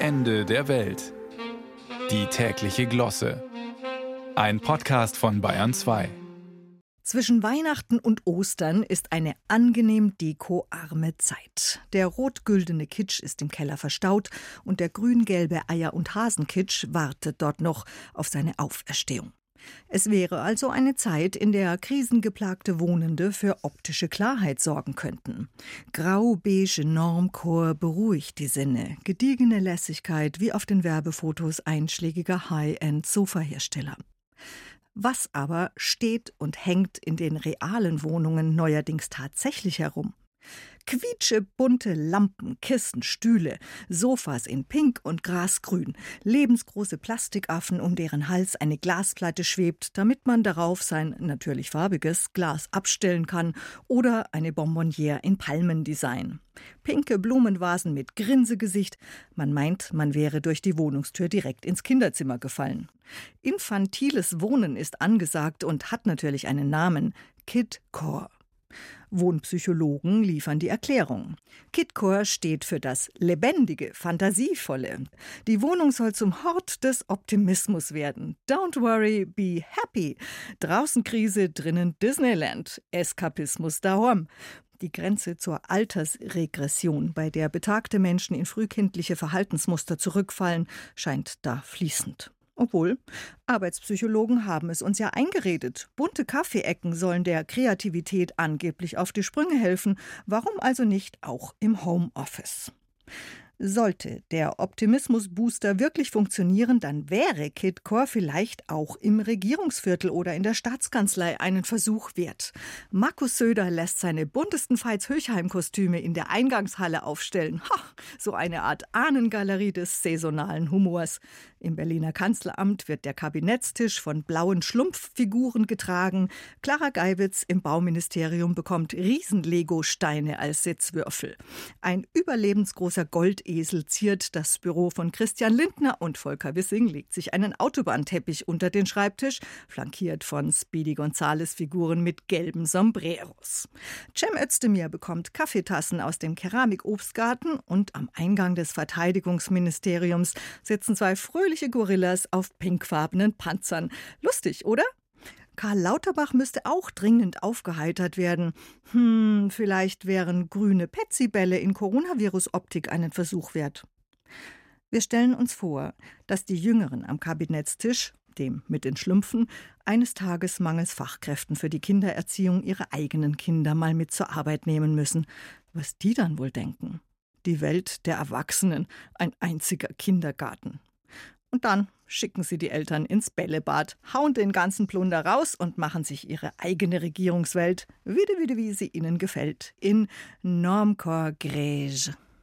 Ende der Welt. Die tägliche Glosse. Ein Podcast von Bayern 2. Zwischen Weihnachten und Ostern ist eine angenehm dekoarme Zeit. Der rot-güldene Kitsch ist im Keller verstaut und der grün-gelbe Eier- und Hasenkitsch wartet dort noch auf seine Auferstehung. Es wäre also eine Zeit, in der krisengeplagte Wohnende für optische Klarheit sorgen könnten. Grau-beige Normcore beruhigt die Sinne, gediegene Lässigkeit wie auf den Werbefotos einschlägiger High-End-Sofahersteller. Was aber steht und hängt in den realen Wohnungen neuerdings tatsächlich herum? Quietschebunte Lampen, Kissen, Stühle, Sofas in Pink und Grasgrün, lebensgroße Plastikaffen, um deren Hals eine Glasplatte schwebt, damit man darauf sein natürlich farbiges Glas abstellen kann, oder eine Bonbonniere in Palmendesign. Pinke Blumenvasen mit Grinsegesicht, man meint, man wäre durch die Wohnungstür direkt ins Kinderzimmer gefallen. Infantiles Wohnen ist angesagt und hat natürlich einen Namen, Kidcore. Wohnpsychologen liefern die Erklärung. Kitcore steht für das Lebendige, Fantasievolle. Die Wohnung soll zum Hort des Optimismus werden. Don't worry, be happy. Draußen Krise, drinnen Disneyland. Eskapismus daheim. Die Grenze zur Altersregression, bei der betagte Menschen in frühkindliche Verhaltensmuster zurückfallen, scheint da fließend. Obwohl, Arbeitspsychologen haben es uns ja eingeredet. Bunte Kaffeeecken sollen der Kreativität angeblich auf die Sprünge helfen. Warum also nicht auch im Homeoffice? Sollte der Optimismus-Booster wirklich funktionieren, dann wäre Kidcore vielleicht auch im Regierungsviertel oder in der Staatskanzlei einen Versuch wert. Markus Söder lässt seine buntesten Veits-Höchheim-Kostüme in der Eingangshalle aufstellen. Ha, so eine Art Ahnengalerie des saisonalen Humors. Im Berliner Kanzleramt wird der Kabinettstisch von blauen Schlumpffiguren getragen. Clara Geiwitz im Bauministerium bekommt Riesen-Lego-Steine als Sitzwürfel. Ein überlebensgroßer Goldesel ziert das Büro von Christian Lindner und Volker Wissing legt sich einen Autobahnteppich unter den Schreibtisch, flankiert von Speedy Gonzales-Figuren mit gelben Sombreros. Cem Özdemir bekommt Kaffeetassen aus dem Keramikobstgarten und am Eingang des Verteidigungsministeriums sitzen zwei fröhliche fröhliche Gorillas auf pinkfarbenen Panzern. Lustig, oder? Karl Lauterbach müsste auch dringend aufgeheitert werden. Hm, vielleicht wären grüne Petsybälle in Coronavirus-Optik einen Versuch wert. Wir stellen uns vor, dass die Jüngeren am Kabinettstisch, dem mit den Schlümpfen, eines Tages mangels Fachkräften für die Kindererziehung ihre eigenen Kinder mal mit zur Arbeit nehmen müssen. Was die dann wohl denken? Die Welt der Erwachsenen, ein einziger Kindergarten. Und dann schicken sie die Eltern ins Bällebad, hauen den ganzen Plunder raus und machen sich ihre eigene Regierungswelt, wieder, wieder, wie sie ihnen gefällt, in Normcore Grège.